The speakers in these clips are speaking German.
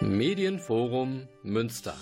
Medienforum Münster.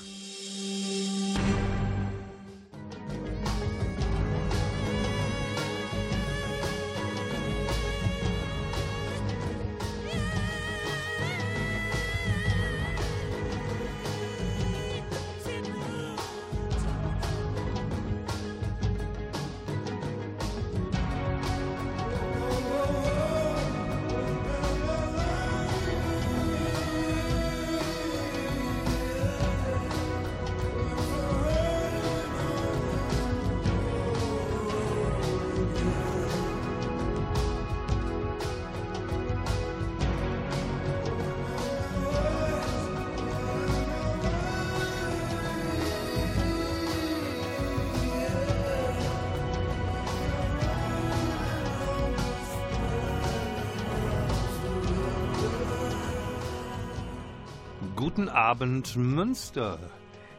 Abend Münster.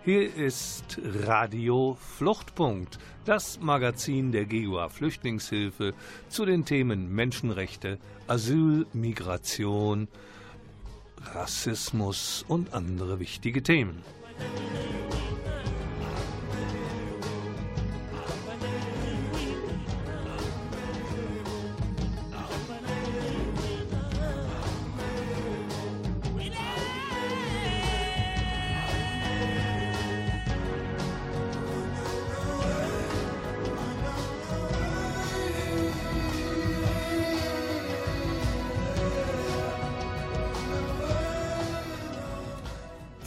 Hier ist Radio Fluchtpunkt, das Magazin der GUA Flüchtlingshilfe zu den Themen Menschenrechte, Asyl, Migration, Rassismus und andere wichtige Themen.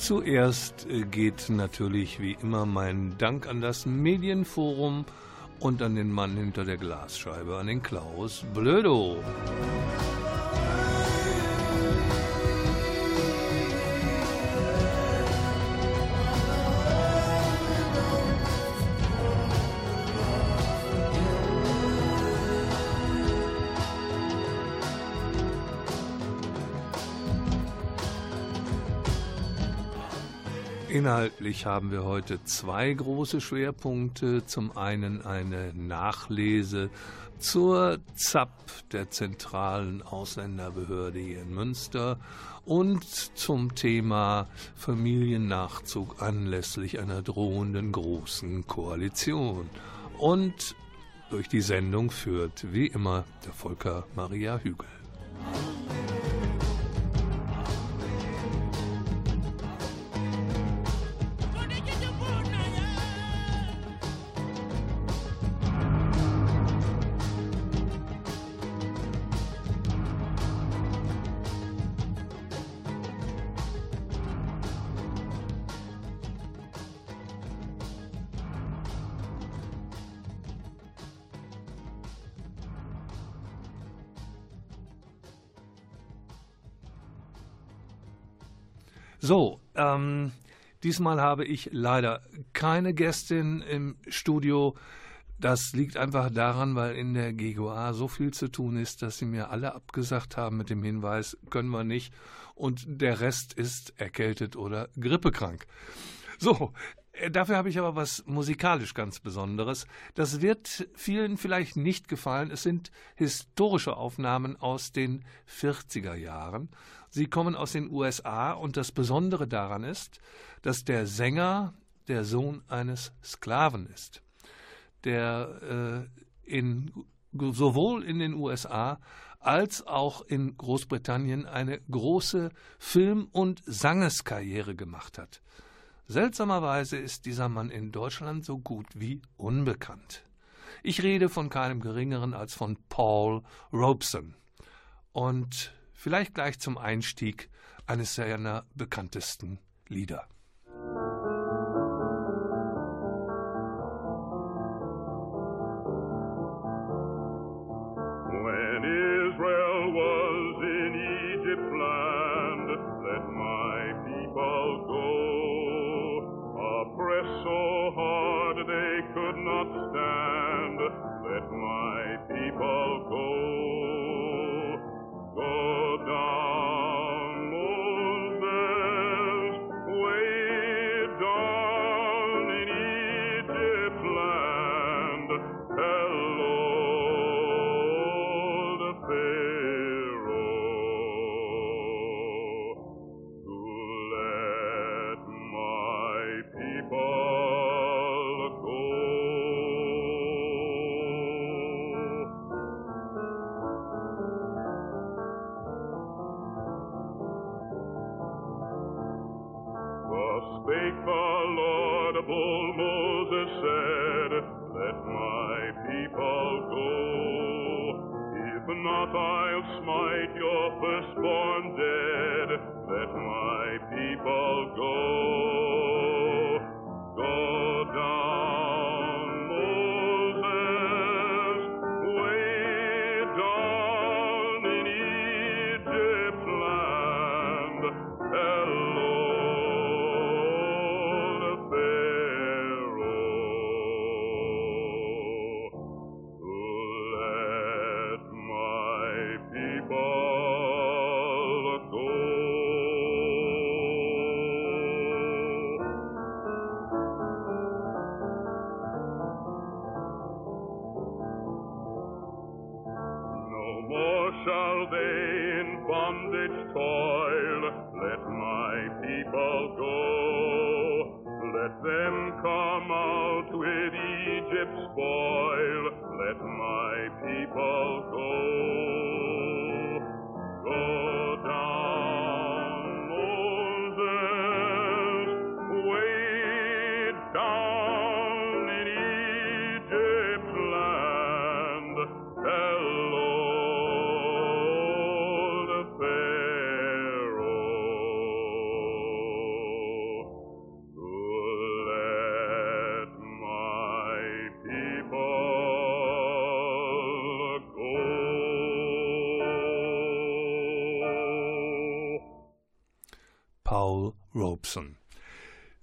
Zuerst äh, geht natürlich wie immer mein Dank an das Medienforum und an den Mann hinter der Glasscheibe, an den Klaus Blödo. Inhaltlich haben wir heute zwei große Schwerpunkte. Zum einen eine Nachlese zur ZAP, der zentralen Ausländerbehörde hier in Münster, und zum Thema Familiennachzug anlässlich einer drohenden großen Koalition. Und durch die Sendung führt wie immer der Volker Maria Hügel. Ähm, diesmal habe ich leider keine Gästin im Studio. Das liegt einfach daran, weil in der GGOA so viel zu tun ist, dass sie mir alle abgesagt haben mit dem Hinweis, können wir nicht. Und der Rest ist erkältet oder grippekrank. So, Dafür habe ich aber was musikalisch ganz Besonderes. Das wird vielen vielleicht nicht gefallen. Es sind historische Aufnahmen aus den 40er Jahren. Sie kommen aus den USA und das Besondere daran ist, dass der Sänger der Sohn eines Sklaven ist, der äh, in, sowohl in den USA als auch in Großbritannien eine große Film- und Sangeskarriere gemacht hat. Seltsamerweise ist dieser Mann in Deutschland so gut wie unbekannt. Ich rede von keinem geringeren als von Paul Robeson. Und Vielleicht gleich zum Einstieg eines seiner bekanntesten Lieder. Thus spake the laudable Moses said, Let my people go. If not, I'll smite your firstborn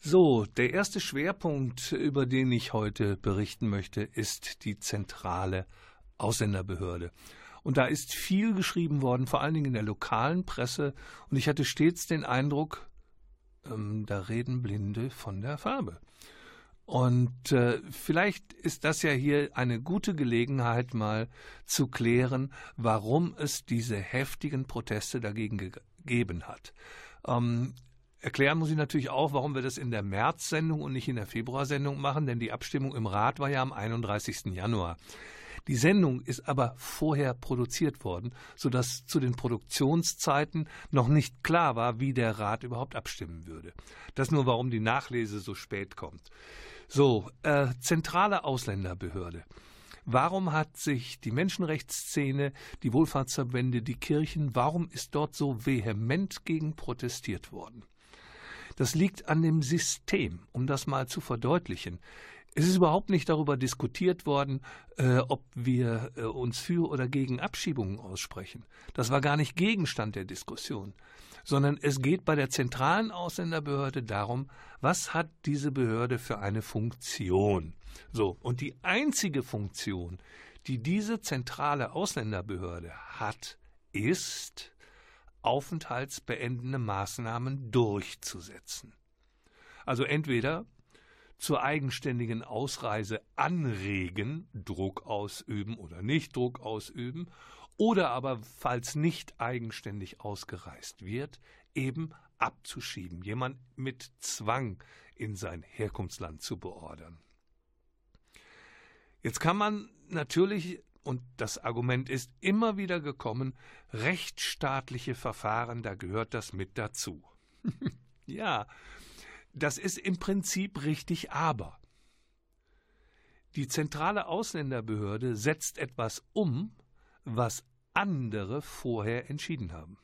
So, der erste Schwerpunkt, über den ich heute berichten möchte, ist die zentrale Ausländerbehörde. Und da ist viel geschrieben worden, vor allen Dingen in der lokalen Presse. Und ich hatte stets den Eindruck, ähm, da reden Blinde von der Farbe. Und äh, vielleicht ist das ja hier eine gute Gelegenheit, mal zu klären, warum es diese heftigen Proteste dagegen gegeben hat. Ähm, erklären muss ich natürlich auch, warum wir das in der März-Sendung und nicht in der Februarsendung machen, denn die Abstimmung im Rat war ja am 31. Januar. Die Sendung ist aber vorher produziert worden, sodass zu den Produktionszeiten noch nicht klar war, wie der Rat überhaupt abstimmen würde. Das nur, warum die Nachlese so spät kommt. So, äh, zentrale Ausländerbehörde. Warum hat sich die Menschenrechtsszene, die Wohlfahrtsverbände, die Kirchen, warum ist dort so vehement gegen protestiert worden? Das liegt an dem System, um das mal zu verdeutlichen. Es ist überhaupt nicht darüber diskutiert worden, äh, ob wir äh, uns für oder gegen Abschiebungen aussprechen. Das war gar nicht Gegenstand der Diskussion, sondern es geht bei der zentralen Ausländerbehörde darum, was hat diese Behörde für eine Funktion. So, und die einzige Funktion, die diese zentrale Ausländerbehörde hat, ist, aufenthaltsbeendende Maßnahmen durchzusetzen. Also entweder zur eigenständigen Ausreise anregen, Druck ausüben oder nicht Druck ausüben, oder aber, falls nicht eigenständig ausgereist wird, eben abzuschieben, jemand mit Zwang in sein Herkunftsland zu beordern. Jetzt kann man natürlich, und das Argument ist immer wieder gekommen, rechtsstaatliche Verfahren, da gehört das mit dazu. ja, das ist im Prinzip richtig, aber die zentrale Ausländerbehörde setzt etwas um, was andere vorher entschieden haben.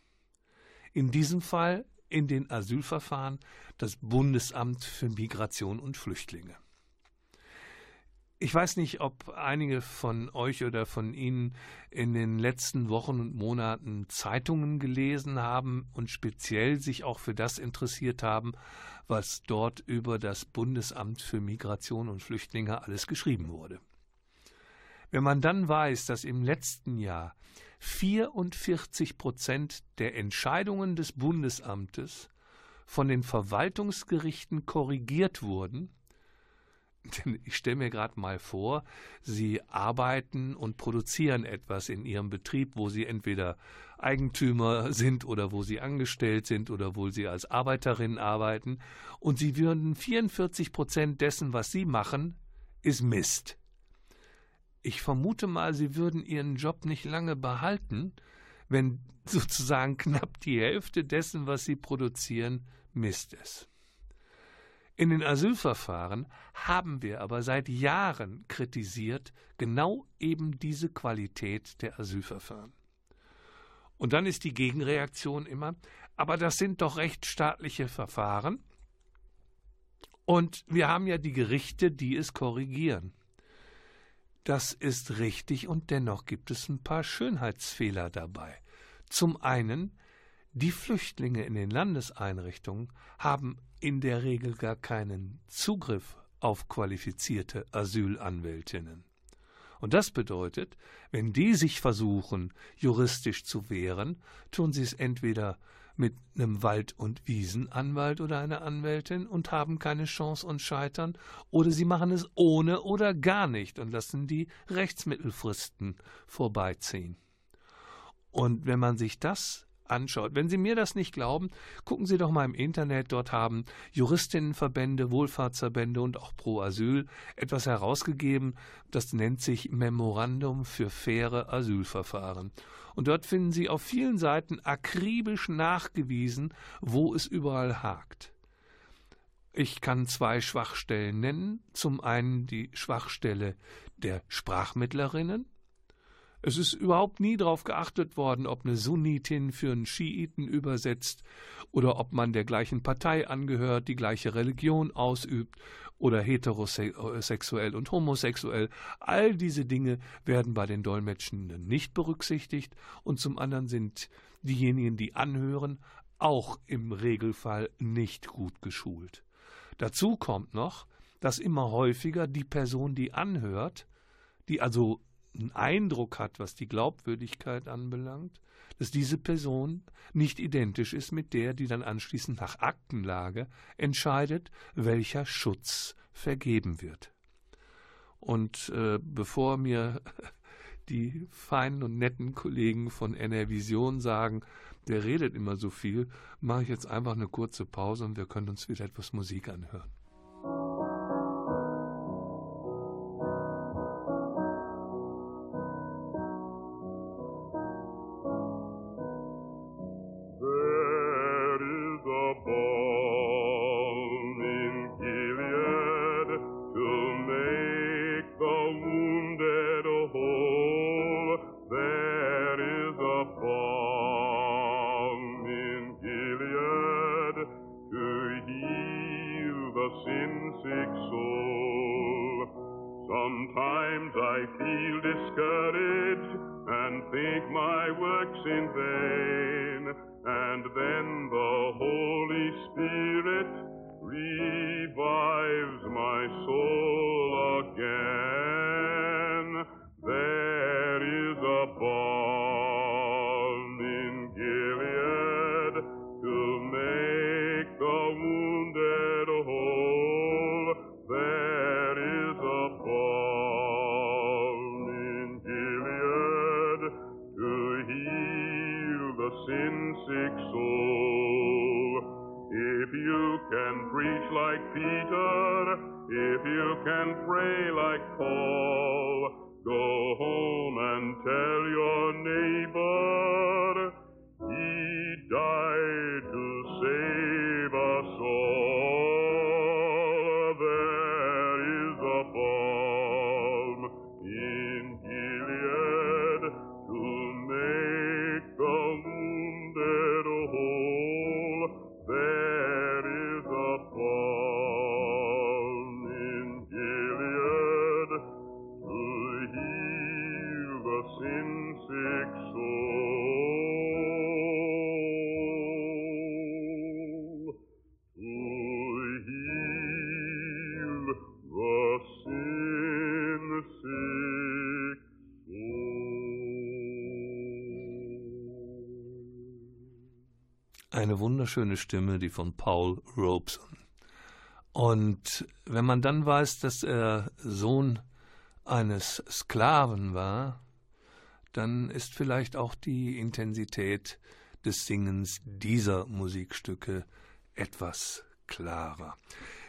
In diesem Fall in den Asylverfahren das Bundesamt für Migration und Flüchtlinge. Ich weiß nicht, ob einige von euch oder von Ihnen in den letzten Wochen und Monaten Zeitungen gelesen haben und speziell sich auch für das interessiert haben, was dort über das Bundesamt für Migration und Flüchtlinge alles geschrieben wurde. Wenn man dann weiß, dass im letzten Jahr 44 Prozent der Entscheidungen des Bundesamtes von den Verwaltungsgerichten korrigiert wurden, denn ich stelle mir gerade mal vor, Sie arbeiten und produzieren etwas in Ihrem Betrieb, wo Sie entweder Eigentümer sind oder wo Sie angestellt sind oder wo Sie als Arbeiterin arbeiten, und Sie würden 44 Prozent dessen, was Sie machen, ist Mist. Ich vermute mal, Sie würden Ihren Job nicht lange behalten, wenn sozusagen knapp die Hälfte dessen, was Sie produzieren, Mist ist. In den Asylverfahren haben wir aber seit Jahren kritisiert genau eben diese Qualität der Asylverfahren. Und dann ist die Gegenreaktion immer, aber das sind doch rechtsstaatliche Verfahren. Und wir haben ja die Gerichte, die es korrigieren. Das ist richtig und dennoch gibt es ein paar Schönheitsfehler dabei. Zum einen, die Flüchtlinge in den Landeseinrichtungen haben in der Regel gar keinen Zugriff auf qualifizierte Asylanwältinnen. Und das bedeutet, wenn die sich versuchen, juristisch zu wehren, tun sie es entweder mit einem Wald- und Wiesenanwalt oder einer Anwältin und haben keine Chance und scheitern, oder sie machen es ohne oder gar nicht und lassen die Rechtsmittelfristen vorbeiziehen. Und wenn man sich das anschaut. Wenn Sie mir das nicht glauben, gucken Sie doch mal im Internet. Dort haben Juristinnenverbände, Wohlfahrtsverbände und auch Pro Asyl etwas herausgegeben. Das nennt sich Memorandum für faire Asylverfahren. Und dort finden Sie auf vielen Seiten akribisch nachgewiesen, wo es überall hakt. Ich kann zwei Schwachstellen nennen. Zum einen die Schwachstelle der Sprachmittlerinnen. Es ist überhaupt nie darauf geachtet worden, ob eine Sunnitin für einen Schiiten übersetzt oder ob man der gleichen Partei angehört, die gleiche Religion ausübt oder heterosexuell und homosexuell. All diese Dinge werden bei den Dolmetschenden nicht berücksichtigt und zum anderen sind diejenigen, die anhören, auch im Regelfall nicht gut geschult. Dazu kommt noch, dass immer häufiger die Person, die anhört, die also einen Eindruck hat, was die Glaubwürdigkeit anbelangt, dass diese Person nicht identisch ist mit der, die dann anschließend nach Aktenlage entscheidet, welcher Schutz vergeben wird. Und äh, bevor mir die feinen und netten Kollegen von NR Vision sagen, der redet immer so viel, mache ich jetzt einfach eine kurze Pause und wir können uns wieder etwas Musik anhören. Wunderschöne Stimme, die von Paul Robeson. Und wenn man dann weiß, dass er Sohn eines Sklaven war, dann ist vielleicht auch die Intensität des Singens dieser Musikstücke etwas klarer.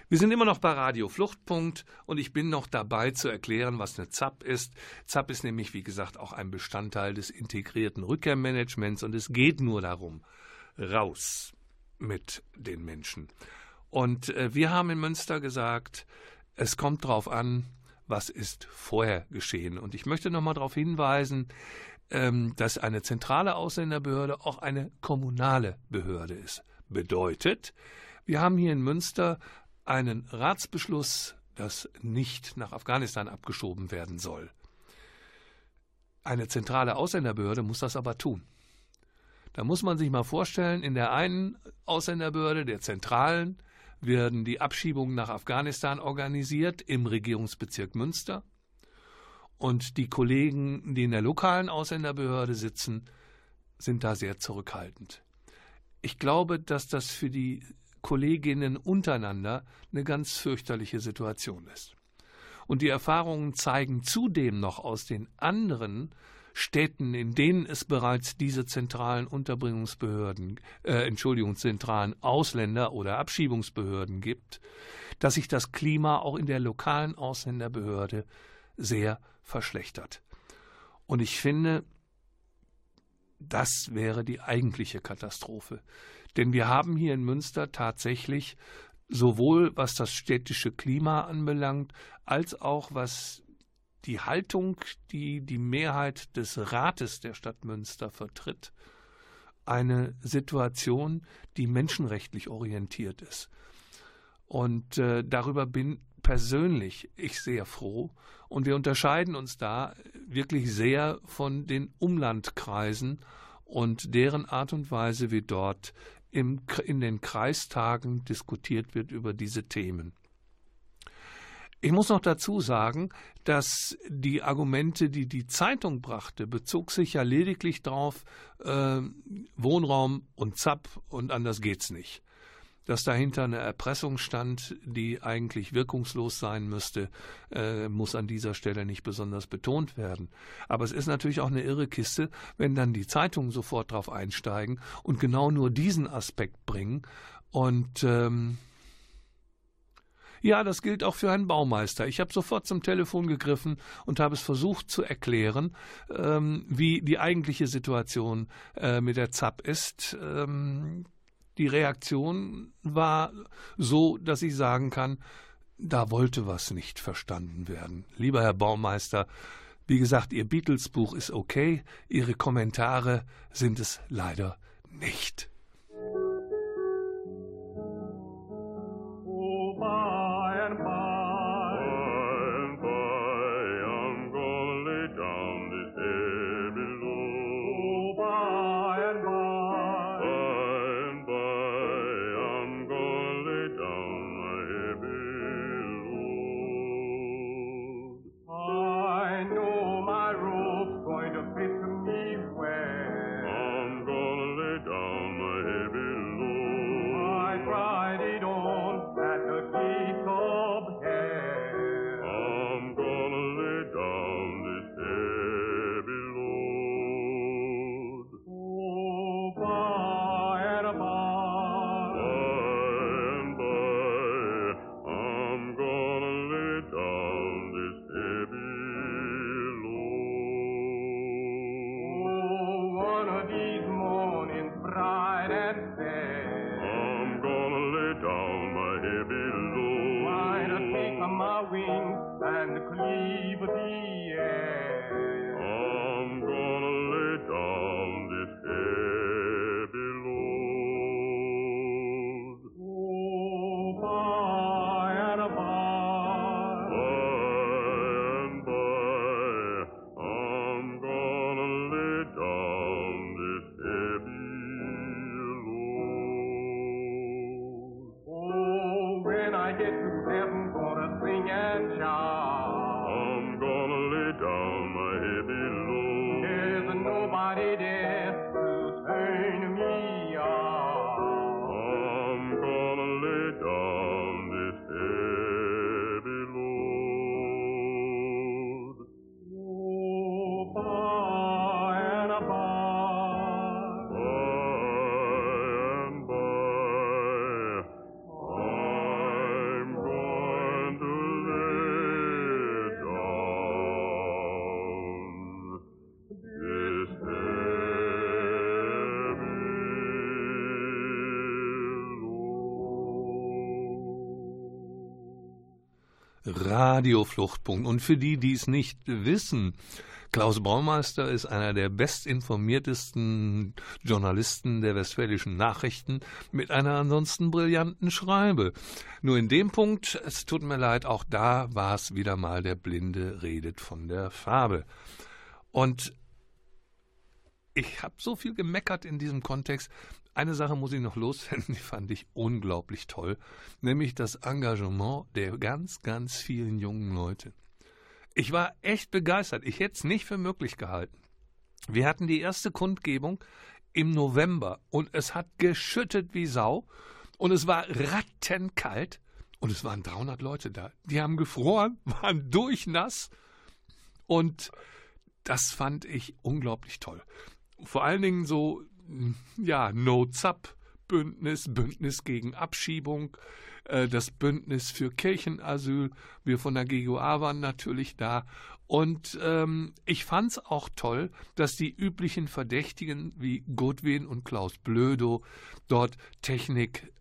Wir sind immer noch bei Radio Fluchtpunkt und ich bin noch dabei zu erklären, was eine ZAP ist. ZAP ist nämlich, wie gesagt, auch ein Bestandteil des integrierten Rückkehrmanagements und es geht nur darum, raus mit den Menschen. Und äh, wir haben in Münster gesagt, es kommt darauf an, was ist vorher geschehen. Und ich möchte nochmal darauf hinweisen, ähm, dass eine zentrale Ausländerbehörde auch eine kommunale Behörde ist. Bedeutet, wir haben hier in Münster einen Ratsbeschluss, dass nicht nach Afghanistan abgeschoben werden soll. Eine zentrale Ausländerbehörde muss das aber tun. Da muss man sich mal vorstellen, in der einen Ausländerbehörde, der zentralen, werden die Abschiebungen nach Afghanistan organisiert im Regierungsbezirk Münster. Und die Kollegen, die in der lokalen Ausländerbehörde sitzen, sind da sehr zurückhaltend. Ich glaube, dass das für die Kolleginnen untereinander eine ganz fürchterliche Situation ist. Und die Erfahrungen zeigen zudem noch aus den anderen Städten, in denen es bereits diese zentralen Unterbringungsbehörden, äh, Entschuldigung, zentralen Ausländer- oder Abschiebungsbehörden gibt, dass sich das Klima auch in der lokalen Ausländerbehörde sehr verschlechtert. Und ich finde, das wäre die eigentliche Katastrophe. Denn wir haben hier in Münster tatsächlich sowohl was das städtische Klima anbelangt, als auch was die Haltung, die die Mehrheit des Rates der Stadt Münster vertritt, eine Situation, die menschenrechtlich orientiert ist. Und äh, darüber bin persönlich ich sehr froh. Und wir unterscheiden uns da wirklich sehr von den Umlandkreisen und deren Art und Weise, wie dort im, in den Kreistagen diskutiert wird über diese Themen. Ich muss noch dazu sagen, dass die Argumente, die die Zeitung brachte, bezog sich ja lediglich darauf, äh, Wohnraum und ZAP und anders geht's nicht. Dass dahinter eine Erpressung stand, die eigentlich wirkungslos sein müsste, äh, muss an dieser Stelle nicht besonders betont werden. Aber es ist natürlich auch eine irre Kiste, wenn dann die Zeitungen sofort darauf einsteigen und genau nur diesen Aspekt bringen. Und ähm, ja, das gilt auch für einen Baumeister. Ich habe sofort zum Telefon gegriffen und habe es versucht zu erklären, ähm, wie die eigentliche Situation äh, mit der ZAP ist. Ähm, die Reaktion war so, dass ich sagen kann, da wollte was nicht verstanden werden. Lieber Herr Baumeister, wie gesagt, Ihr Beatles-Buch ist okay, Ihre Kommentare sind es leider nicht. Radiofluchtpunkt. Und für die, die es nicht wissen, Klaus Baumeister ist einer der bestinformiertesten Journalisten der westfälischen Nachrichten mit einer ansonsten brillanten Schreibe. Nur in dem Punkt, es tut mir leid, auch da war es wieder mal der Blinde redet von der Farbe. Und ich habe so viel gemeckert in diesem Kontext. Eine Sache muss ich noch loswerden, die fand ich unglaublich toll, nämlich das Engagement der ganz, ganz vielen jungen Leute. Ich war echt begeistert. Ich hätte es nicht für möglich gehalten. Wir hatten die erste Kundgebung im November und es hat geschüttet wie Sau und es war rattenkalt und es waren 300 Leute da. Die haben gefroren, waren durchnass und das fand ich unglaublich toll. Vor allen Dingen so ja, No-Zap-Bündnis, Bündnis gegen Abschiebung, äh, das Bündnis für Kirchenasyl. Wir von der GUA waren natürlich da. Und ähm, ich fand es auch toll, dass die üblichen Verdächtigen wie Godwin und Klaus Blödo dort Technik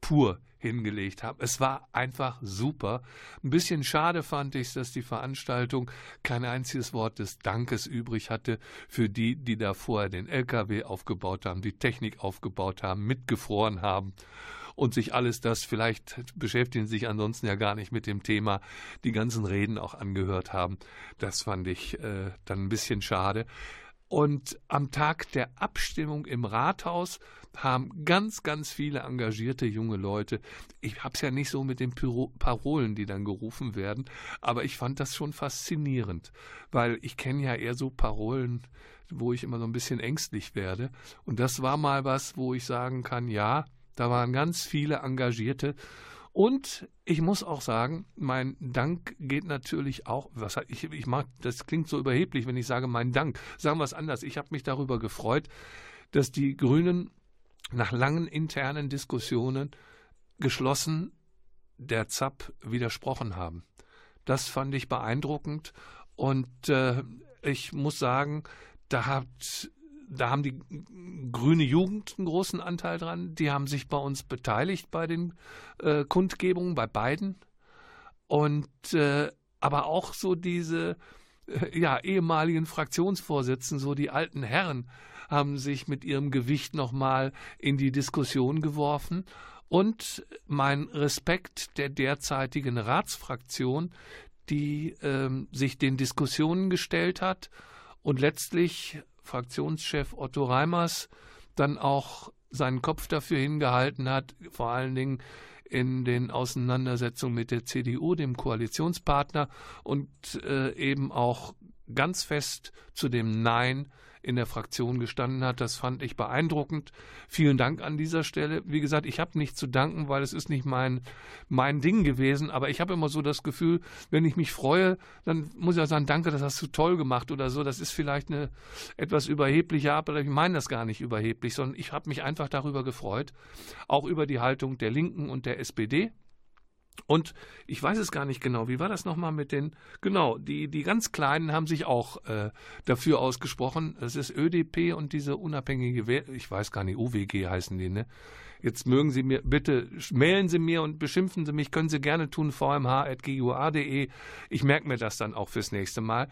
pur hingelegt haben. Es war einfach super. Ein bisschen schade fand ich, dass die Veranstaltung kein einziges Wort des Dankes übrig hatte für die, die da vorher den LKW aufgebaut haben, die Technik aufgebaut haben, mitgefroren haben und sich alles das, vielleicht beschäftigen sich ansonsten ja gar nicht mit dem Thema, die ganzen Reden auch angehört haben. Das fand ich äh, dann ein bisschen schade. Und am Tag der Abstimmung im Rathaus haben ganz, ganz viele engagierte junge Leute. Ich habe es ja nicht so mit den Pyro Parolen, die dann gerufen werden, aber ich fand das schon faszinierend, weil ich kenne ja eher so Parolen, wo ich immer so ein bisschen ängstlich werde. Und das war mal was, wo ich sagen kann, ja, da waren ganz viele Engagierte. Und ich muss auch sagen, mein Dank geht natürlich auch, was ich, ich mag, das klingt so überheblich, wenn ich sage mein Dank. Sagen wir es anders. Ich habe mich darüber gefreut, dass die Grünen nach langen internen Diskussionen geschlossen der ZAP widersprochen haben. Das fand ich beeindruckend und äh, ich muss sagen, da hat da haben die grüne Jugend einen großen Anteil dran. Die haben sich bei uns beteiligt bei den äh, Kundgebungen, bei beiden. Und äh, aber auch so diese äh, ja, ehemaligen Fraktionsvorsitzenden, so die alten Herren, haben sich mit ihrem Gewicht nochmal in die Diskussion geworfen. Und mein Respekt der derzeitigen Ratsfraktion, die ähm, sich den Diskussionen gestellt hat und letztlich Fraktionschef Otto Reimers dann auch seinen Kopf dafür hingehalten hat, vor allen Dingen in den Auseinandersetzungen mit der CDU, dem Koalitionspartner, und äh, eben auch ganz fest zu dem Nein in der Fraktion gestanden hat. Das fand ich beeindruckend. Vielen Dank an dieser Stelle. Wie gesagt, ich habe nicht zu danken, weil es ist nicht mein, mein Ding gewesen, aber ich habe immer so das Gefühl, wenn ich mich freue, dann muss ich auch sagen, danke, das hast du toll gemacht oder so. Das ist vielleicht eine etwas überhebliche Art, aber ich meine das gar nicht überheblich, sondern ich habe mich einfach darüber gefreut, auch über die Haltung der Linken und der SPD. Und ich weiß es gar nicht genau, wie war das nochmal mit den, genau, die, die ganz Kleinen haben sich auch äh, dafür ausgesprochen. Das ist ÖDP und diese unabhängige, We ich weiß gar nicht, UWG heißen die, ne? Jetzt mögen Sie mir, bitte mailen Sie mir und beschimpfen Sie mich, können Sie gerne tun, vmh.gua.de. Ich merke mir das dann auch fürs nächste Mal.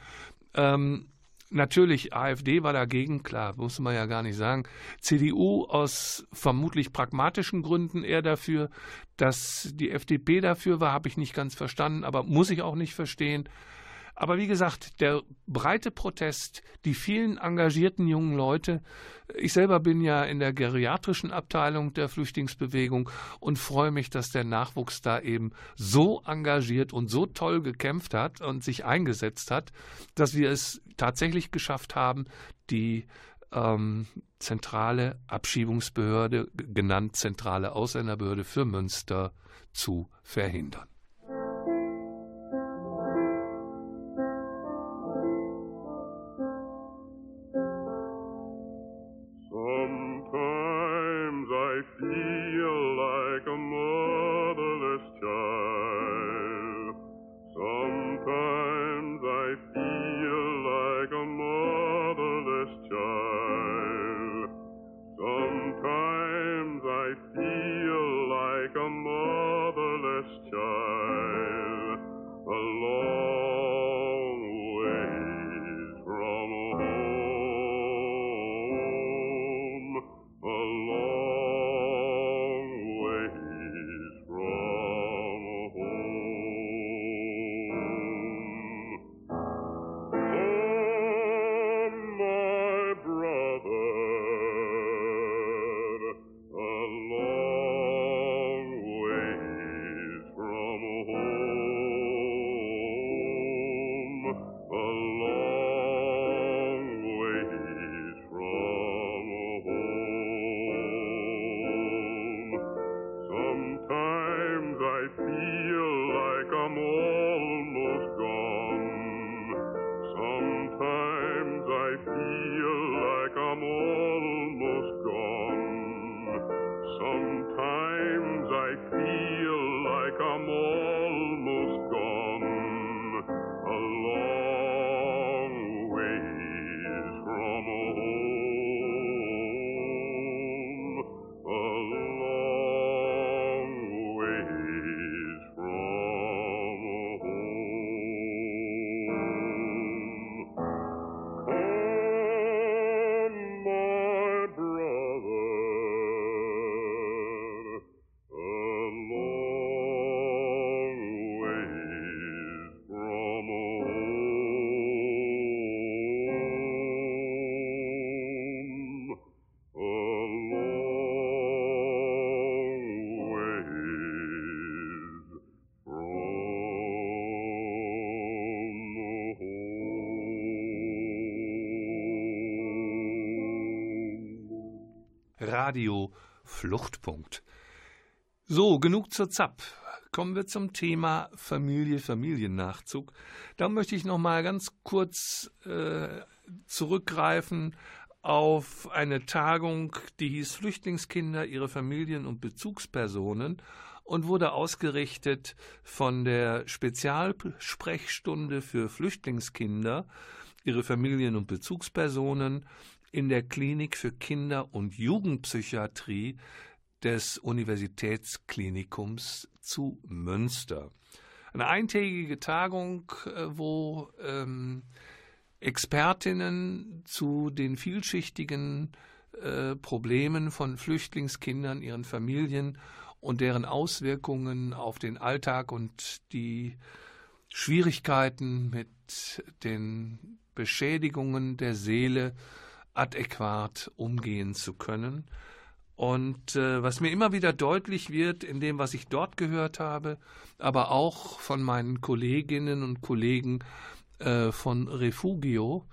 Ähm, Natürlich, AfD war dagegen, klar, muss man ja gar nicht sagen. CDU aus vermutlich pragmatischen Gründen eher dafür. Dass die FDP dafür war, habe ich nicht ganz verstanden, aber muss ich auch nicht verstehen. Aber wie gesagt, der breite Protest, die vielen engagierten jungen Leute, ich selber bin ja in der geriatrischen Abteilung der Flüchtlingsbewegung und freue mich, dass der Nachwuchs da eben so engagiert und so toll gekämpft hat und sich eingesetzt hat, dass wir es tatsächlich geschafft haben, die ähm, zentrale Abschiebungsbehörde, genannt zentrale Ausländerbehörde für Münster, zu verhindern. Radio Fluchtpunkt. So, genug zur ZAP. Kommen wir zum Thema Familie, Familiennachzug. Da möchte ich noch mal ganz kurz äh, zurückgreifen auf eine Tagung, die hieß Flüchtlingskinder, ihre Familien und Bezugspersonen und wurde ausgerichtet von der Spezialsprechstunde für Flüchtlingskinder, ihre Familien und Bezugspersonen in der Klinik für Kinder- und Jugendpsychiatrie des Universitätsklinikums zu Münster. Eine eintägige Tagung, äh, wo ähm, Expertinnen zu den vielschichtigen äh, Problemen von Flüchtlingskindern, ihren Familien und deren Auswirkungen auf den Alltag und die Schwierigkeiten mit den Beschädigungen der Seele adäquat umgehen zu können. Und äh, was mir immer wieder deutlich wird in dem, was ich dort gehört habe, aber auch von meinen Kolleginnen und Kollegen äh, von Refugio,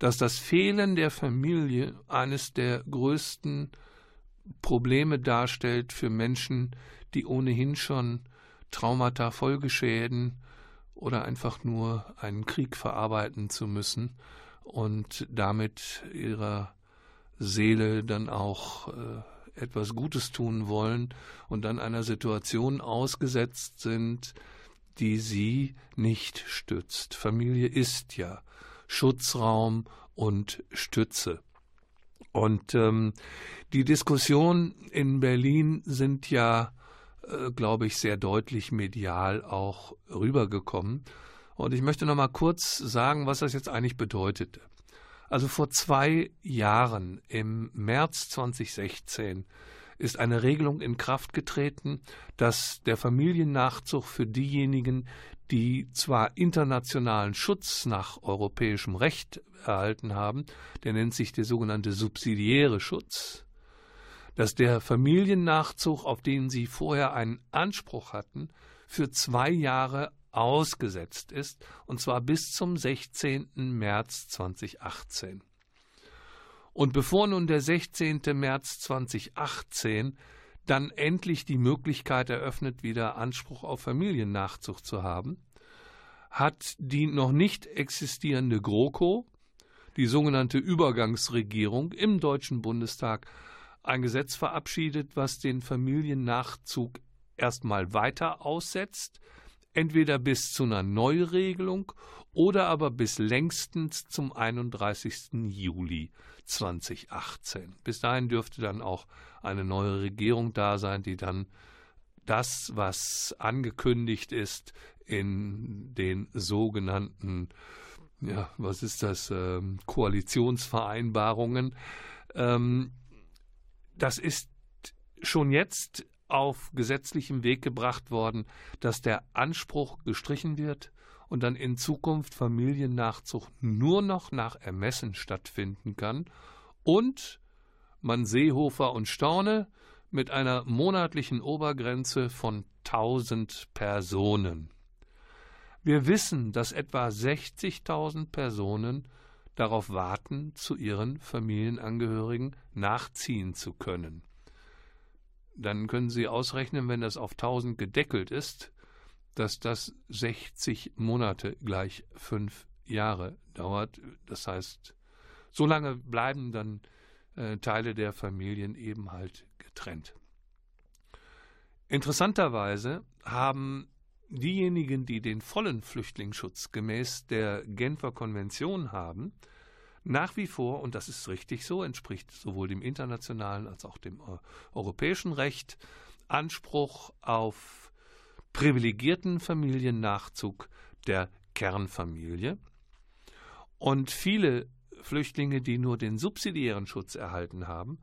dass das Fehlen der Familie eines der größten Probleme darstellt für Menschen, die ohnehin schon Traumata, Folgeschäden oder einfach nur einen Krieg verarbeiten zu müssen und damit ihrer Seele dann auch äh, etwas Gutes tun wollen und dann einer Situation ausgesetzt sind, die sie nicht stützt. Familie ist ja Schutzraum und Stütze. Und ähm, die Diskussionen in Berlin sind ja, äh, glaube ich, sehr deutlich medial auch rübergekommen. Und ich möchte noch mal kurz sagen, was das jetzt eigentlich bedeutete. Also vor zwei Jahren, im März 2016, ist eine Regelung in Kraft getreten, dass der Familiennachzug für diejenigen, die zwar internationalen Schutz nach europäischem Recht erhalten haben, der nennt sich der sogenannte subsidiäre Schutz, dass der Familiennachzug, auf den sie vorher einen Anspruch hatten, für zwei Jahre ausgesetzt ist, und zwar bis zum 16. März 2018. Und bevor nun der 16. März 2018 dann endlich die Möglichkeit eröffnet, wieder Anspruch auf Familiennachzug zu haben, hat die noch nicht existierende GroKo, die sogenannte Übergangsregierung im Deutschen Bundestag, ein Gesetz verabschiedet, was den Familiennachzug erstmal weiter aussetzt, entweder bis zu einer Neuregelung oder aber bis längstens zum 31. Juli 2018. Bis dahin dürfte dann auch eine neue Regierung da sein, die dann das, was angekündigt ist in den sogenannten, ja, was ist das, ähm, Koalitionsvereinbarungen, ähm, das ist schon jetzt auf gesetzlichem Weg gebracht worden, dass der Anspruch gestrichen wird und dann in Zukunft Familiennachzug nur noch nach Ermessen stattfinden kann und man Seehofer und Staune mit einer monatlichen Obergrenze von 1000 Personen. Wir wissen, dass etwa 60.000 Personen darauf warten, zu ihren Familienangehörigen nachziehen zu können dann können Sie ausrechnen, wenn das auf 1000 gedeckelt ist, dass das 60 Monate gleich fünf Jahre dauert. Das heißt, so lange bleiben dann äh, Teile der Familien eben halt getrennt. Interessanterweise haben diejenigen, die den vollen Flüchtlingsschutz gemäß der Genfer Konvention haben, nach wie vor, und das ist richtig so, entspricht sowohl dem internationalen als auch dem äh, europäischen Recht, Anspruch auf privilegierten Familiennachzug der Kernfamilie. Und viele Flüchtlinge, die nur den subsidiären Schutz erhalten haben,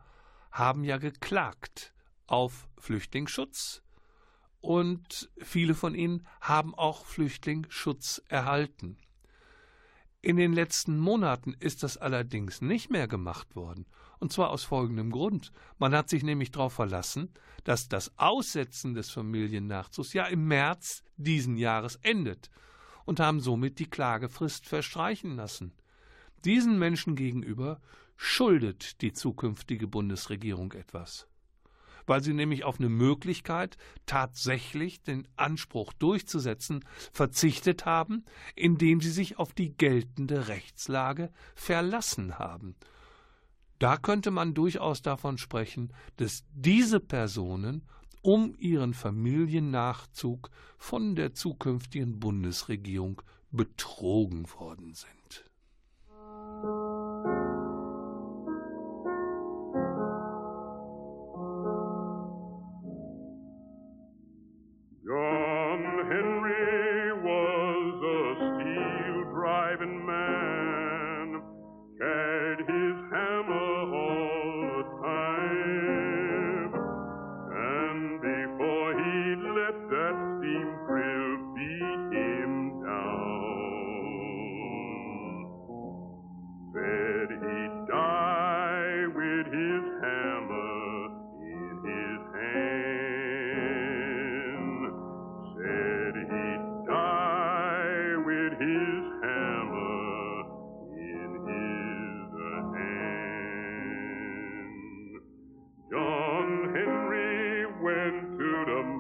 haben ja geklagt auf Flüchtlingsschutz und viele von ihnen haben auch Flüchtlingsschutz erhalten. In den letzten Monaten ist das allerdings nicht mehr gemacht worden. Und zwar aus folgendem Grund. Man hat sich nämlich darauf verlassen, dass das Aussetzen des Familiennachzugs ja im März diesen Jahres endet und haben somit die Klagefrist verstreichen lassen. Diesen Menschen gegenüber schuldet die zukünftige Bundesregierung etwas weil sie nämlich auf eine Möglichkeit, tatsächlich den Anspruch durchzusetzen, verzichtet haben, indem sie sich auf die geltende Rechtslage verlassen haben. Da könnte man durchaus davon sprechen, dass diese Personen um ihren Familiennachzug von der zukünftigen Bundesregierung betrogen worden sind.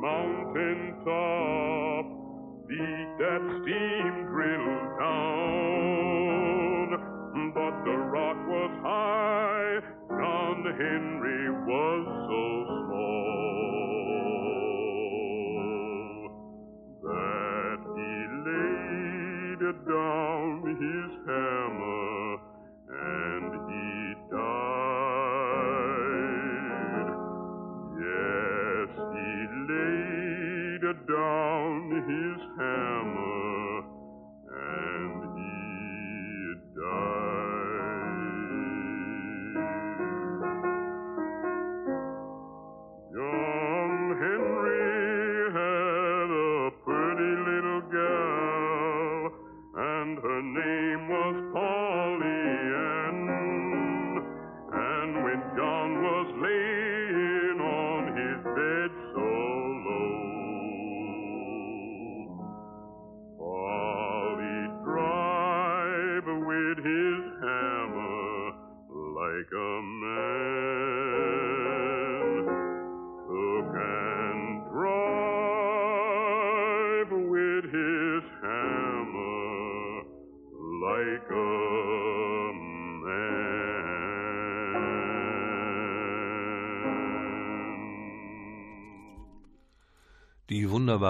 mountain top, beat that steam drill down. But the rock was high, John Henry was so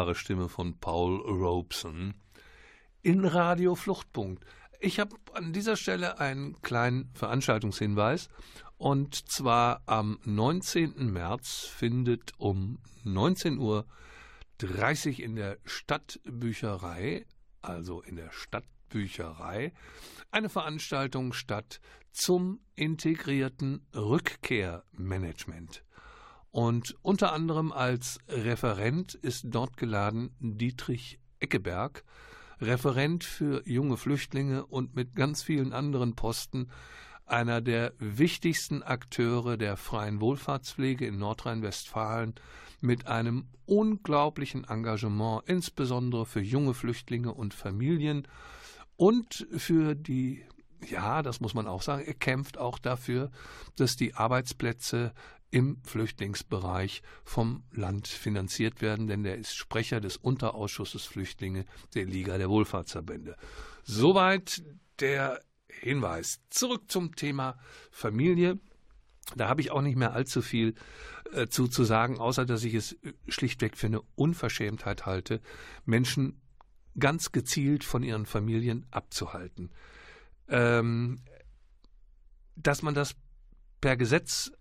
wunderbare Stimme von Paul Robeson in Radio Fluchtpunkt. Ich habe an dieser Stelle einen kleinen Veranstaltungshinweis. Und zwar am 19. März findet um 19.30 Uhr in der Stadtbücherei, also in der Stadtbücherei, eine Veranstaltung statt zum integrierten Rückkehrmanagement. Und unter anderem als Referent ist dort geladen Dietrich Eckeberg, Referent für junge Flüchtlinge und mit ganz vielen anderen Posten einer der wichtigsten Akteure der freien Wohlfahrtspflege in Nordrhein-Westfalen mit einem unglaublichen Engagement, insbesondere für junge Flüchtlinge und Familien. Und für die ja, das muss man auch sagen, er kämpft auch dafür, dass die Arbeitsplätze im Flüchtlingsbereich vom Land finanziert werden, denn er ist Sprecher des Unterausschusses Flüchtlinge der Liga der Wohlfahrtsverbände. Soweit der Hinweis. Zurück zum Thema Familie. Da habe ich auch nicht mehr allzu viel äh, zu, zu sagen, außer dass ich es schlichtweg für eine Unverschämtheit halte, Menschen ganz gezielt von ihren Familien abzuhalten. Ähm, dass man das per Gesetz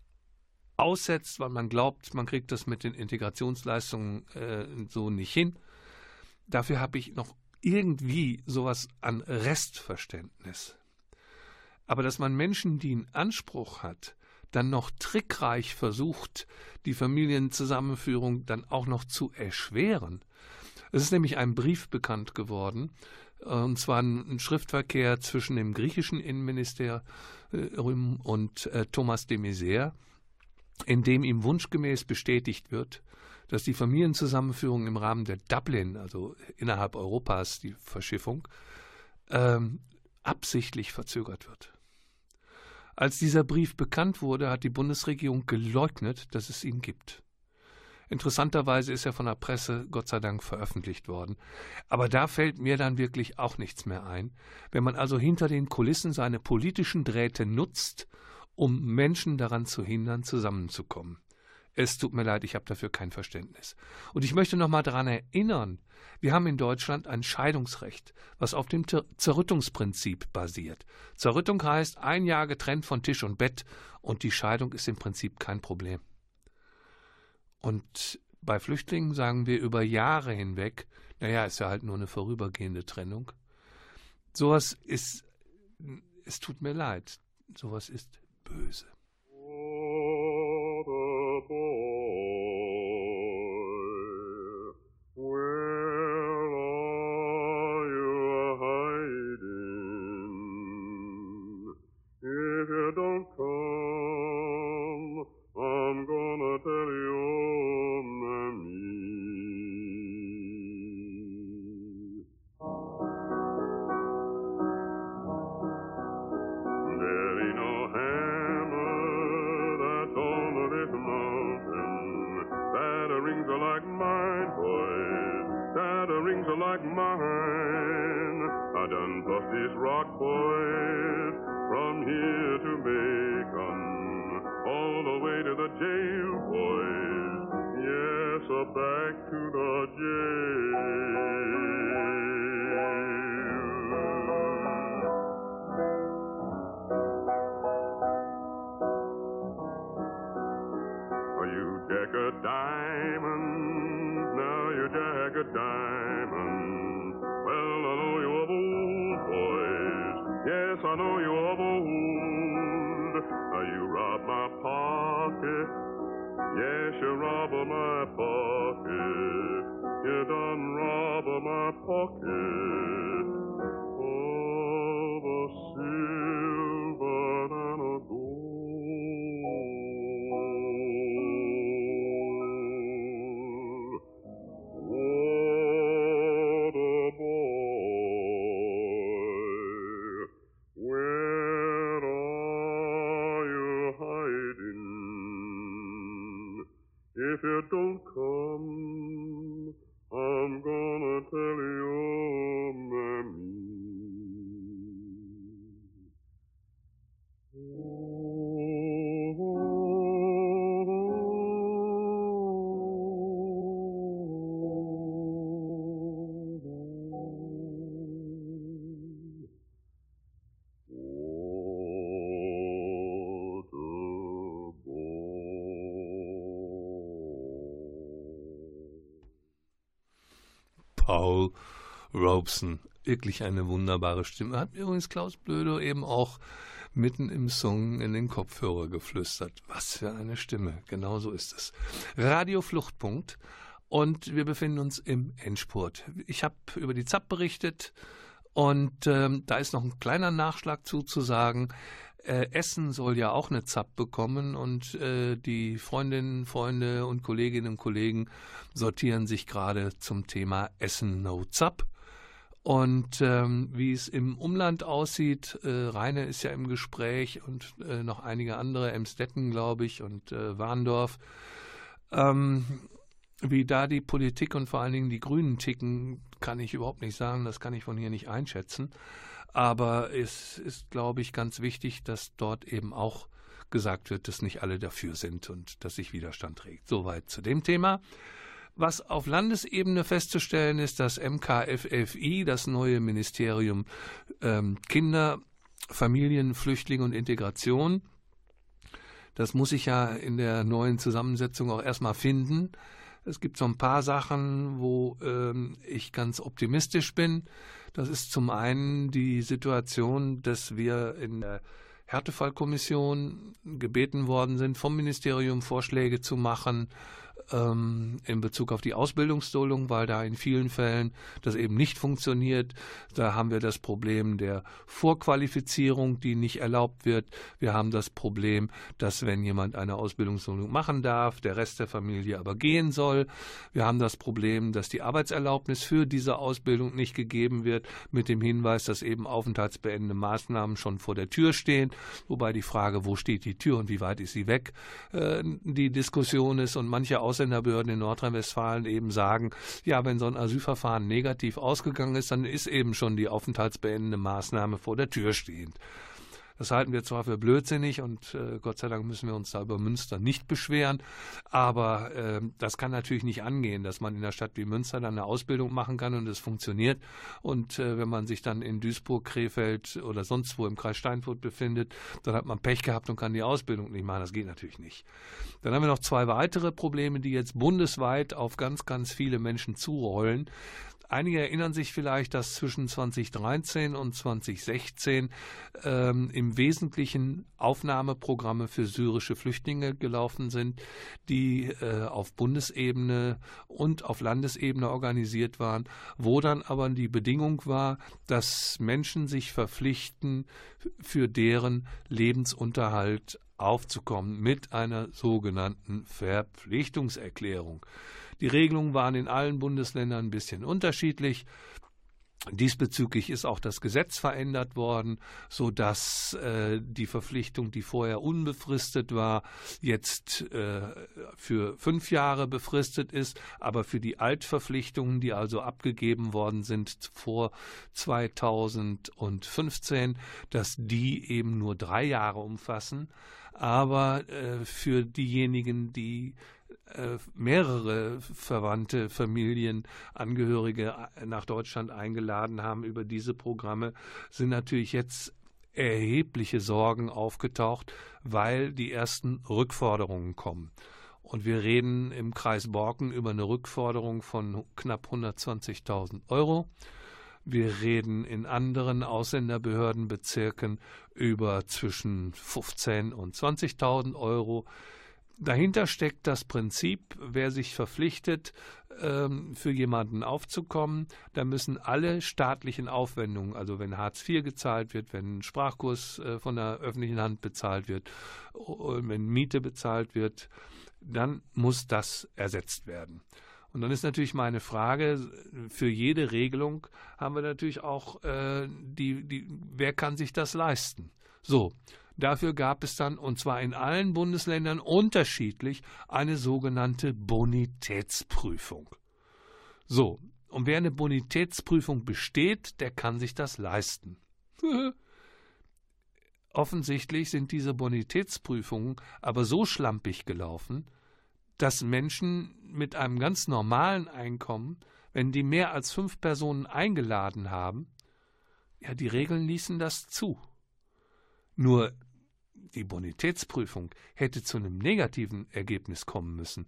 aussetzt, weil man glaubt, man kriegt das mit den Integrationsleistungen äh, so nicht hin. Dafür habe ich noch irgendwie sowas an Restverständnis. Aber dass man Menschen, die einen Anspruch hat, dann noch trickreich versucht, die Familienzusammenführung dann auch noch zu erschweren. Es ist nämlich ein Brief bekannt geworden, äh, und zwar ein Schriftverkehr zwischen dem griechischen Innenministerium und äh, Thomas de Maizière, in dem ihm wunschgemäß bestätigt wird, dass die Familienzusammenführung im Rahmen der Dublin, also innerhalb Europas die Verschiffung, ähm, absichtlich verzögert wird. Als dieser Brief bekannt wurde, hat die Bundesregierung geleugnet, dass es ihn gibt. Interessanterweise ist er von der Presse Gott sei Dank veröffentlicht worden. Aber da fällt mir dann wirklich auch nichts mehr ein. Wenn man also hinter den Kulissen seine politischen Drähte nutzt, um Menschen daran zu hindern, zusammenzukommen. Es tut mir leid, ich habe dafür kein Verständnis. Und ich möchte noch mal daran erinnern, wir haben in Deutschland ein Scheidungsrecht, was auf dem Zerrüttungsprinzip basiert. Zerrüttung heißt ein Jahr getrennt von Tisch und Bett und die Scheidung ist im Prinzip kein Problem. Und bei Flüchtlingen sagen wir über Jahre hinweg, naja, ist ja halt nur eine vorübergehende Trennung. Sowas ist, es tut mir leid, sowas ist böse. Paul Robeson. Wirklich eine wunderbare Stimme. Hat mir übrigens Klaus Blödo eben auch mitten im Song in den Kopfhörer geflüstert. Was für eine Stimme. Genau so ist es. Radio Fluchtpunkt. Und wir befinden uns im Endspurt. Ich habe über die ZAP berichtet und ähm, da ist noch ein kleiner Nachschlag zu, zu sagen. Äh, Essen soll ja auch eine ZAP bekommen und äh, die Freundinnen, Freunde und Kolleginnen und Kollegen sortieren sich gerade zum Thema Essen No ZAP. Und ähm, wie es im Umland aussieht, äh, Rheine ist ja im Gespräch und äh, noch einige andere, Emstetten, glaube ich, und äh, Warndorf. Ähm, wie da die Politik und vor allen Dingen die Grünen ticken, kann ich überhaupt nicht sagen. Das kann ich von hier nicht einschätzen. Aber es ist, glaube ich, ganz wichtig, dass dort eben auch gesagt wird, dass nicht alle dafür sind und dass sich Widerstand regt. Soweit zu dem Thema. Was auf Landesebene festzustellen ist, dass MKFFI, das neue Ministerium ähm, Kinder, Familien, Flüchtlinge und Integration, das muss ich ja in der neuen Zusammensetzung auch erstmal finden. Es gibt so ein paar Sachen, wo ähm, ich ganz optimistisch bin. Das ist zum einen die Situation, dass wir in der Härtefallkommission gebeten worden sind, vom Ministerium Vorschläge zu machen, ähm, in Bezug auf die Ausbildungsduldung, weil da in vielen Fällen das eben nicht funktioniert. Da haben wir das Problem der Vorqualifizierung, die nicht erlaubt wird. Wir haben das Problem, dass wenn jemand eine Ausbildungsduldung machen darf, der Rest der Familie aber gehen soll. Wir haben das Problem, dass die Arbeitserlaubnis für diese Ausbildung nicht gegeben wird, mit dem Hinweis, dass eben aufenthaltsbeendende Maßnahmen schon vor der Tür stehen. Wobei die Frage, wo steht die Tür und wie weit ist sie weg, äh, die Diskussion ist und manche Ausländerbehörden in Nordrhein-Westfalen eben sagen, ja, wenn so ein Asylverfahren negativ ausgegangen ist, dann ist eben schon die aufenthaltsbeendende Maßnahme vor der Tür stehend. Das halten wir zwar für blödsinnig und äh, Gott sei Dank müssen wir uns da über Münster nicht beschweren, aber äh, das kann natürlich nicht angehen, dass man in einer Stadt wie Münster dann eine Ausbildung machen kann und es funktioniert und äh, wenn man sich dann in Duisburg, Krefeld oder sonst wo im Kreis Steinfurt befindet, dann hat man Pech gehabt und kann die Ausbildung nicht machen. Das geht natürlich nicht. Dann haben wir noch zwei weitere Probleme, die jetzt bundesweit auf ganz, ganz viele Menschen zurollen. Einige erinnern sich vielleicht, dass zwischen 2013 und 2016 ähm, im Wesentlichen Aufnahmeprogramme für syrische Flüchtlinge gelaufen sind, die äh, auf Bundesebene und auf Landesebene organisiert waren, wo dann aber die Bedingung war, dass Menschen sich verpflichten, für deren Lebensunterhalt aufzukommen mit einer sogenannten Verpflichtungserklärung. Die Regelungen waren in allen Bundesländern ein bisschen unterschiedlich. Diesbezüglich ist auch das Gesetz verändert worden, so dass äh, die Verpflichtung, die vorher unbefristet war, jetzt äh, für fünf Jahre befristet ist, aber für die Altverpflichtungen, die also abgegeben worden sind vor 2015, dass die eben nur drei Jahre umfassen. Aber äh, für diejenigen, die äh, mehrere Verwandte, Familien, Angehörige nach Deutschland eingeladen haben über diese Programme, sind natürlich jetzt erhebliche Sorgen aufgetaucht, weil die ersten Rückforderungen kommen. Und wir reden im Kreis Borken über eine Rückforderung von knapp 120.000 Euro. Wir reden in anderen Ausländerbehördenbezirken über zwischen 15.000 und 20.000 Euro. Dahinter steckt das Prinzip, wer sich verpflichtet, ähm, für jemanden aufzukommen, da müssen alle staatlichen Aufwendungen, also wenn Hartz IV gezahlt wird, wenn ein Sprachkurs äh, von der öffentlichen Hand bezahlt wird, wenn Miete bezahlt wird, dann muss das ersetzt werden. Und dann ist natürlich meine Frage, für jede Regelung haben wir natürlich auch äh, die, die, wer kann sich das leisten? So, Dafür gab es dann, und zwar in allen Bundesländern unterschiedlich, eine sogenannte Bonitätsprüfung. So, und wer eine Bonitätsprüfung besteht, der kann sich das leisten. Offensichtlich sind diese Bonitätsprüfungen aber so schlampig gelaufen, dass Menschen mit einem ganz normalen Einkommen, wenn die mehr als fünf Personen eingeladen haben, ja, die Regeln ließen das zu. Nur die Bonitätsprüfung hätte zu einem negativen Ergebnis kommen müssen.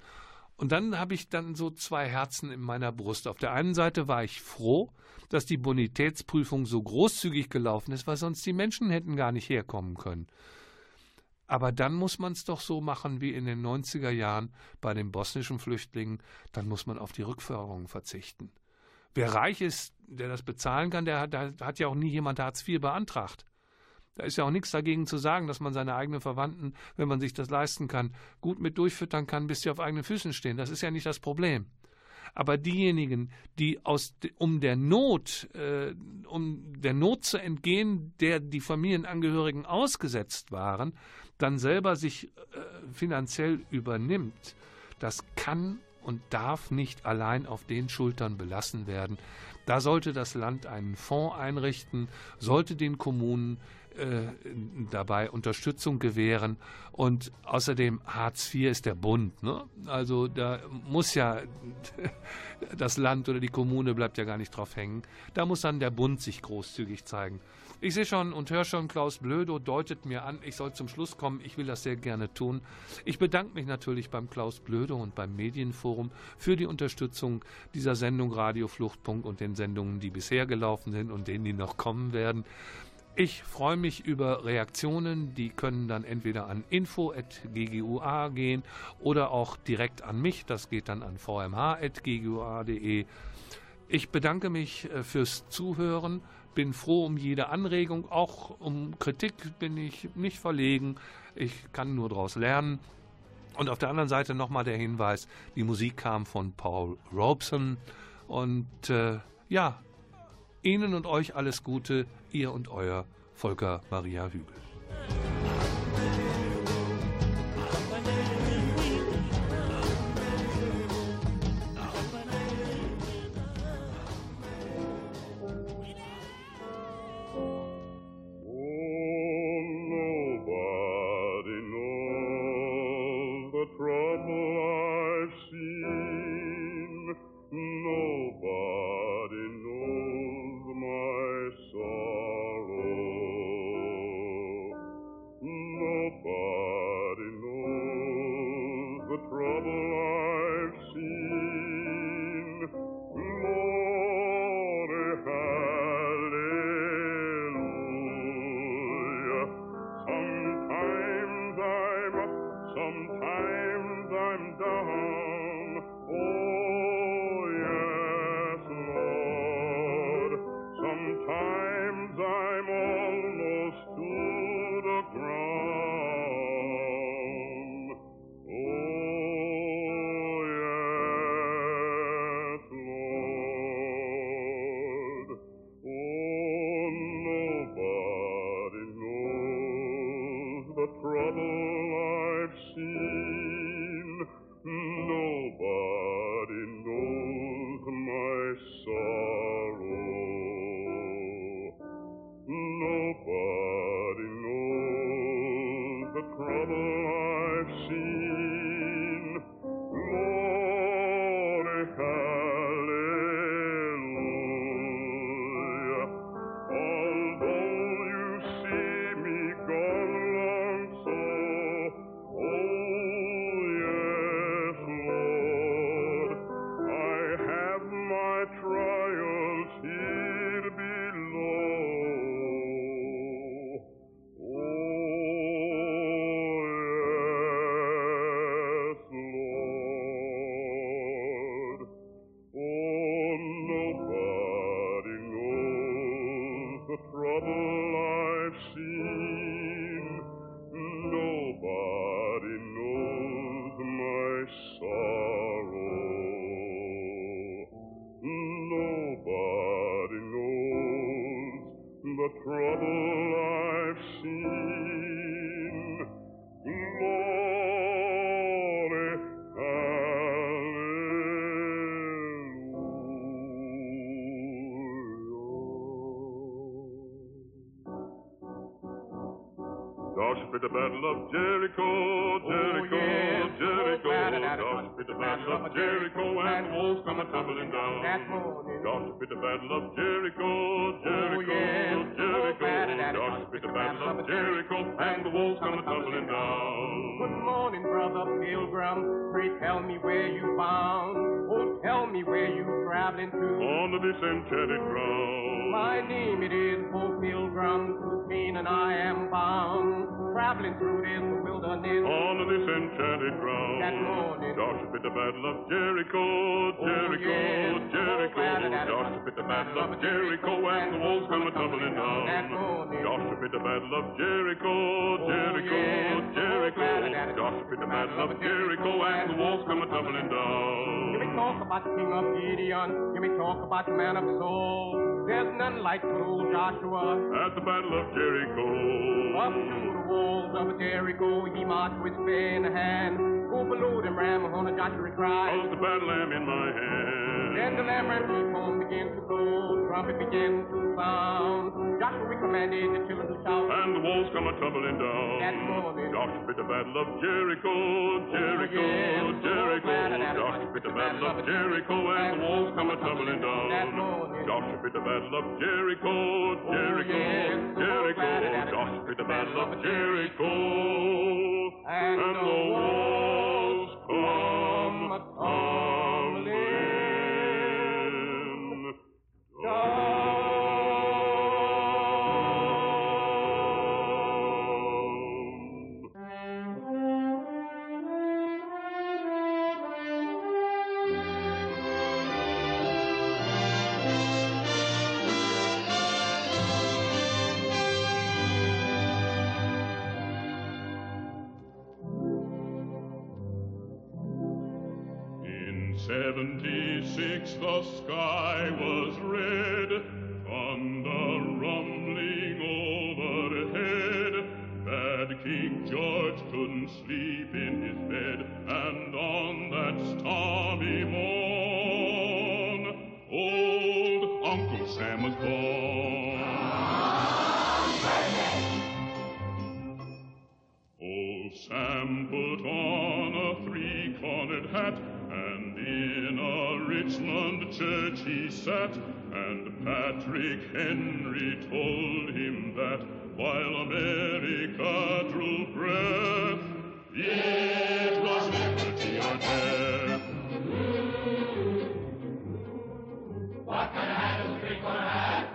Und dann habe ich dann so zwei Herzen in meiner Brust. Auf der einen Seite war ich froh, dass die Bonitätsprüfung so großzügig gelaufen ist, weil sonst die Menschen hätten gar nicht herkommen können. Aber dann muss man es doch so machen wie in den 90er Jahren bei den bosnischen Flüchtlingen, dann muss man auf die Rückförderung verzichten. Wer reich ist, der das bezahlen kann, der hat, der hat ja auch nie jemand Hartz IV beantragt. Da ist ja auch nichts dagegen zu sagen, dass man seine eigenen Verwandten, wenn man sich das leisten kann, gut mit durchfüttern kann, bis sie auf eigenen Füßen stehen. Das ist ja nicht das Problem. Aber diejenigen, die aus, um der Not, äh, um der Not zu entgehen, der die Familienangehörigen ausgesetzt waren, dann selber sich äh, finanziell übernimmt, das kann und darf nicht allein auf den Schultern belassen werden. Da sollte das Land einen Fonds einrichten, sollte den Kommunen dabei Unterstützung gewähren. Und außerdem Hartz IV ist der Bund. Ne? Also da muss ja das Land oder die Kommune bleibt ja gar nicht drauf hängen. Da muss dann der Bund sich großzügig zeigen. Ich sehe schon und höre schon, Klaus Blödo deutet mir an, ich soll zum Schluss kommen. Ich will das sehr gerne tun. Ich bedanke mich natürlich beim Klaus Blödo und beim Medienforum für die Unterstützung dieser Sendung Radio Fluchtpunkt und den Sendungen, die bisher gelaufen sind und denen, die noch kommen werden. Ich freue mich über Reaktionen, die können dann entweder an info.ggua gehen oder auch direkt an mich, das geht dann an vmh.ggua.de. Ich bedanke mich äh, fürs Zuhören, bin froh um jede Anregung, auch um Kritik bin ich nicht verlegen, ich kann nur daraus lernen. Und auf der anderen Seite nochmal der Hinweis, die Musik kam von Paul Robeson und äh, ja, Ihnen und euch alles Gute, ihr und euer Volker Maria Hügel. At the Battle of Jericho, oh, Jericho, oh, yes. Jericho. Gossip at the Battle of Jericho, and the walls come a tumbling down. Gossip at the Battle of Jericho, Jericho, Jericho. Gossip at the Battle of Jericho, and the walls come a tumbling down. Good morning, brother Pilgrim. Pray tell me where you bound. Oh, tell me where you traveling to. On the this enchanted ground. My name it is, oh Pilgrim, to Canaan I am bound traveling through this wilderness. On this enchanted ground. That morning. Joshua at the battle of Jericho, Jericho, oh, yes. Jericho. Oh, Joshua at the battle of Jericho, and the walls come tumbling down. Joshua at the battle of Jericho, Jericho, oh. Jericho. Oh, Joshua at the battle of Jericho, and the walls come tumbling down. You may talk about the king of Gideon. You may talk about the man of soul. There's none like old Joshua. At the battle of Jericho. Up to the walls of Jericho, he marched with spear in hand. Go below them, ram on a Joshua cried. Hold the battle lamb in my hand. Then the lamb ram horn began to blow, trumpet began to sound. Joshua commanded the children to shout. And the walls come a tumbling down. That morning. Joshua at the battle of Jericho, Jericho, oh. Jericho. Oh, Joshua the battle of Jericho, and the walls come a tumbling down. That morning. The battle of Jericho, Jericho, Jericho. Joshua at the battle of Jericho, and, and the walls the he sat, and Patrick Henry told him that while America drew breath, it was liberty or death. What kind of hat is a three-corner hat?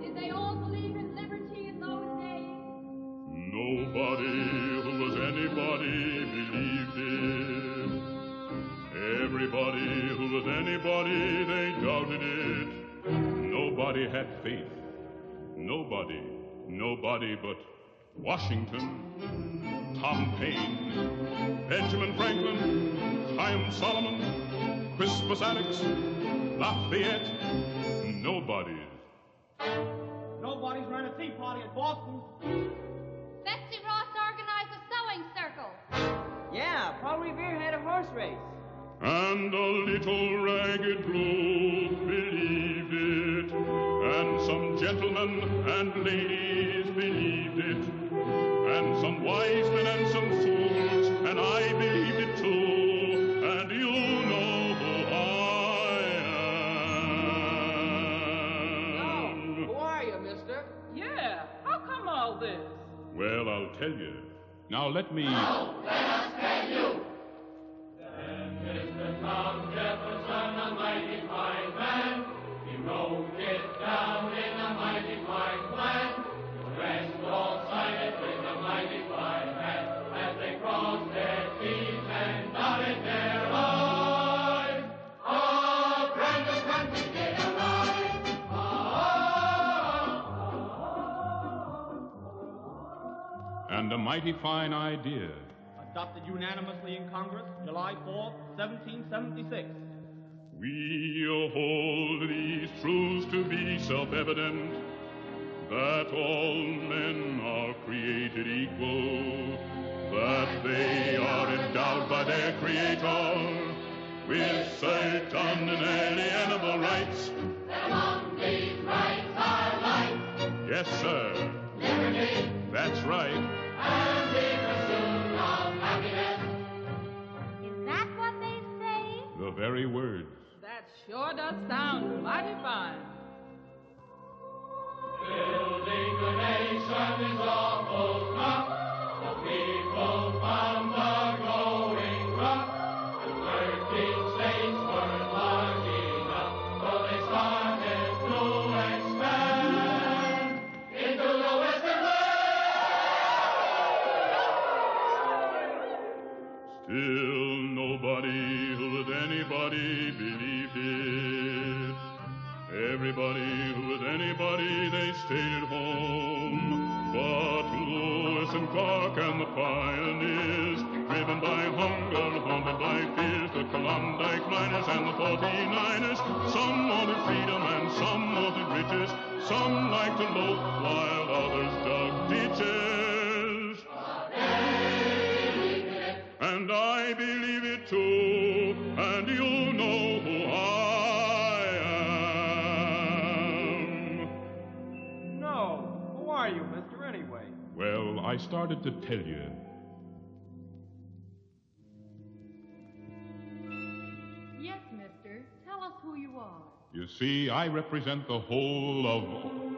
Did they all believe in liberty in those days? Nobody who was anybody was anybody, they doubted it. Nobody had faith. Nobody, nobody but Washington, Tom Paine, Benjamin Franklin, Chaim Solomon, Crispus Attucks, Lafayette. Nobody's. Nobody's running a tea party in Boston. Betsy Ross organized a sewing circle. Yeah, Paul Revere had a horse race. And a little ragged group believed it, and some gentlemen and ladies believed it, and some wise men and some fools, and I believed it too, and you know who I am. Oh, who are you, mister? Yeah, how come all this? Well, I'll tell you. Now let me. Oh, Jefferson, a mighty fine man. He it down in a mighty fine plan. The rest all with a mighty fine as they crossed their and their I's. Our grandest country did arise. And a mighty fine idea. Adopted unanimously in Congress July 4th, 1776. We hold these truths to be self-evident, that all men are created equal, that they are endowed by their Creator with certain inalienable rights. Among these rights are life, Yes, sir. liberty, That's right. Very words. That sure does sound mighty fine. Building a nation is awful tough. The people found the Everybody who was anybody, they stayed at home. But Lewis and Clark and the pioneers, driven by hunger, haunted by fears, the Klondike miners and the 49ers, some wanted freedom and some wanted riches, some liked to loaf while others dug ditches. And I believe it too, I started to tell you. Yes, mister. Tell us who you are. You see, I represent the whole of